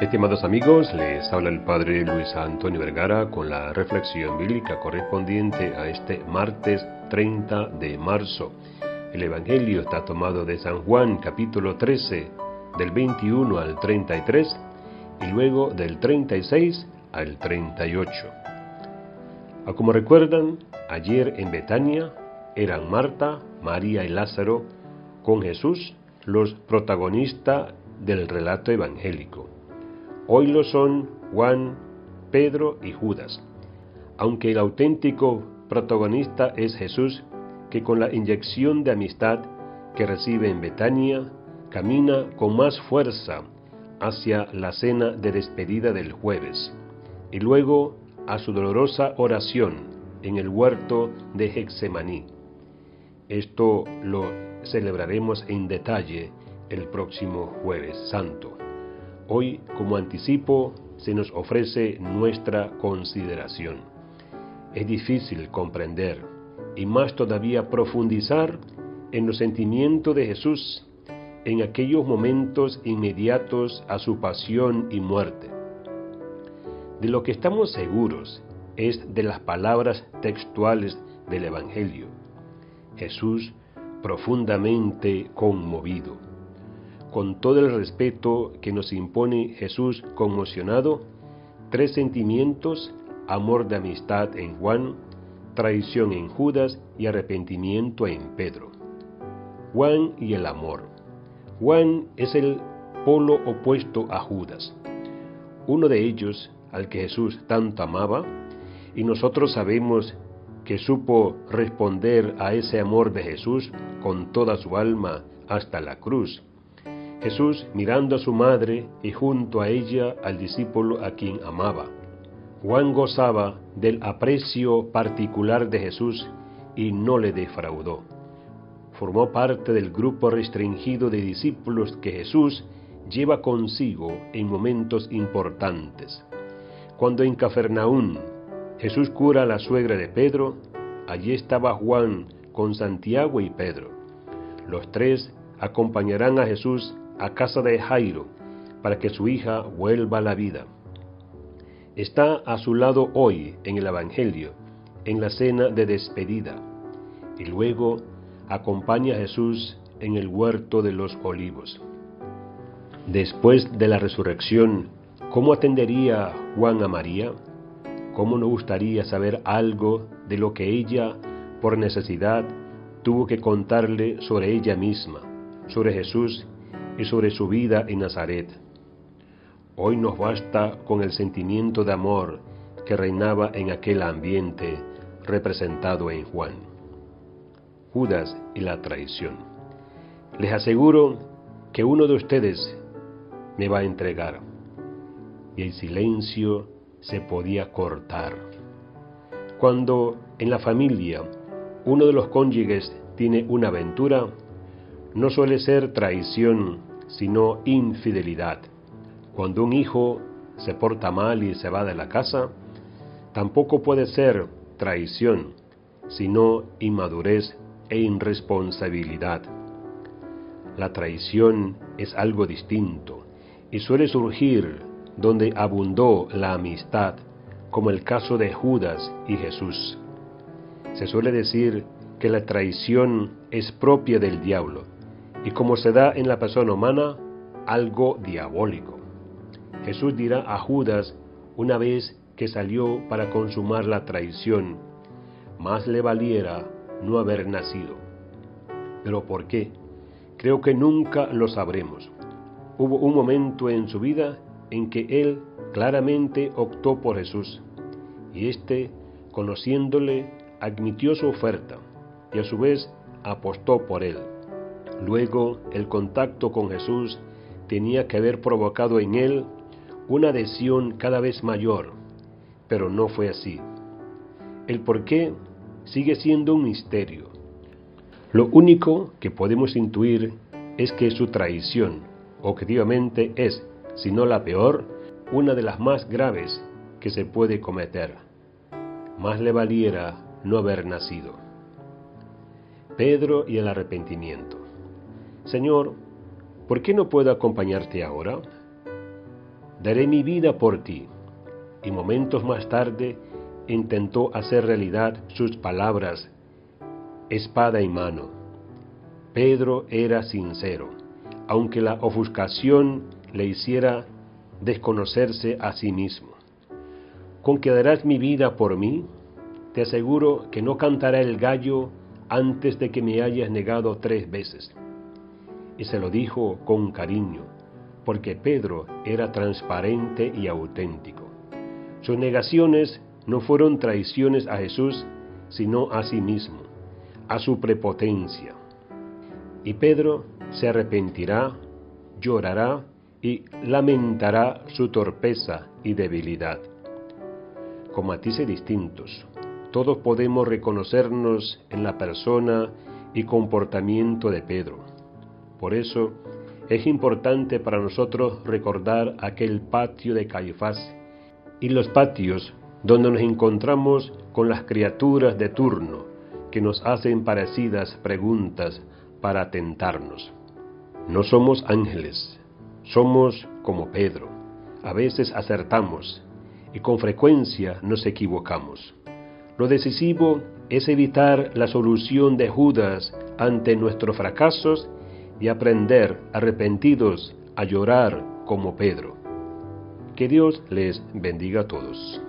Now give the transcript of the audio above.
Estimados amigos, les habla el Padre Luis Antonio Vergara con la reflexión bíblica correspondiente a este martes 30 de marzo. El Evangelio está tomado de San Juan capítulo 13 del 21 al 33 y luego del 36 al 38. A como recuerdan, ayer en Betania eran Marta, María y Lázaro con Jesús los protagonistas del relato evangélico. Hoy lo son Juan, Pedro y Judas, aunque el auténtico protagonista es Jesús, que con la inyección de amistad que recibe en Betania, camina con más fuerza hacia la cena de despedida del jueves, y luego a su dolorosa oración en el huerto de Hexemaní. Esto lo celebraremos en detalle el próximo jueves santo. Hoy, como anticipo, se nos ofrece nuestra consideración. Es difícil comprender y más todavía profundizar en los sentimientos de Jesús en aquellos momentos inmediatos a su pasión y muerte. De lo que estamos seguros es de las palabras textuales del Evangelio. Jesús profundamente conmovido con todo el respeto que nos impone Jesús conmocionado, tres sentimientos, amor de amistad en Juan, traición en Judas y arrepentimiento en Pedro. Juan y el amor. Juan es el polo opuesto a Judas, uno de ellos al que Jesús tanto amaba, y nosotros sabemos que supo responder a ese amor de Jesús con toda su alma hasta la cruz Jesús mirando a su madre y junto a ella al discípulo a quien amaba. Juan gozaba del aprecio particular de Jesús y no le defraudó. Formó parte del grupo restringido de discípulos que Jesús lleva consigo en momentos importantes. Cuando en Cafarnaún Jesús cura a la suegra de Pedro, allí estaba Juan con Santiago y Pedro. Los tres acompañarán a Jesús a casa de Jairo para que su hija vuelva a la vida. Está a su lado hoy en el Evangelio, en la cena de despedida, y luego acompaña a Jesús en el huerto de los olivos. Después de la resurrección, ¿cómo atendería Juan a María? ¿Cómo nos gustaría saber algo de lo que ella, por necesidad, tuvo que contarle sobre ella misma, sobre Jesús y sobre su vida en Nazaret. Hoy nos basta con el sentimiento de amor que reinaba en aquel ambiente representado en Juan. Judas y la traición. Les aseguro que uno de ustedes me va a entregar. Y el silencio se podía cortar. Cuando en la familia uno de los cónyuges tiene una aventura, no suele ser traición sino infidelidad. Cuando un hijo se porta mal y se va de la casa, tampoco puede ser traición, sino inmadurez e irresponsabilidad. La traición es algo distinto y suele surgir donde abundó la amistad, como el caso de Judas y Jesús. Se suele decir que la traición es propia del diablo, y como se da en la persona humana, algo diabólico. Jesús dirá a Judas una vez que salió para consumar la traición, más le valiera no haber nacido. ¿Pero por qué? Creo que nunca lo sabremos. Hubo un momento en su vida en que él claramente optó por Jesús, y éste, conociéndole, admitió su oferta, y a su vez apostó por él. Luego, el contacto con Jesús tenía que haber provocado en él una adhesión cada vez mayor, pero no fue así. El por qué sigue siendo un misterio. Lo único que podemos intuir es que su traición objetivamente es, si no la peor, una de las más graves que se puede cometer. Más le valiera no haber nacido. Pedro y el arrepentimiento. Señor, ¿por qué no puedo acompañarte ahora? daré mi vida por ti. Y momentos más tarde intentó hacer realidad sus palabras, espada en mano. Pedro era sincero, aunque la ofuscación le hiciera desconocerse a sí mismo. ¿Con que darás mi vida por mí? Te aseguro que no cantará el gallo antes de que me hayas negado tres veces. Y se lo dijo con cariño, porque Pedro era transparente y auténtico. Sus negaciones no fueron traiciones a Jesús, sino a sí mismo, a su prepotencia. Y Pedro se arrepentirá, llorará y lamentará su torpeza y debilidad. Con matices distintos, todos podemos reconocernos en la persona y comportamiento de Pedro. Por eso es importante para nosotros recordar aquel patio de Caifás y los patios donde nos encontramos con las criaturas de turno que nos hacen parecidas preguntas para tentarnos. No somos ángeles, somos como Pedro. A veces acertamos y con frecuencia nos equivocamos. Lo decisivo es evitar la solución de Judas ante nuestros fracasos y aprender arrepentidos a llorar como Pedro. Que Dios les bendiga a todos.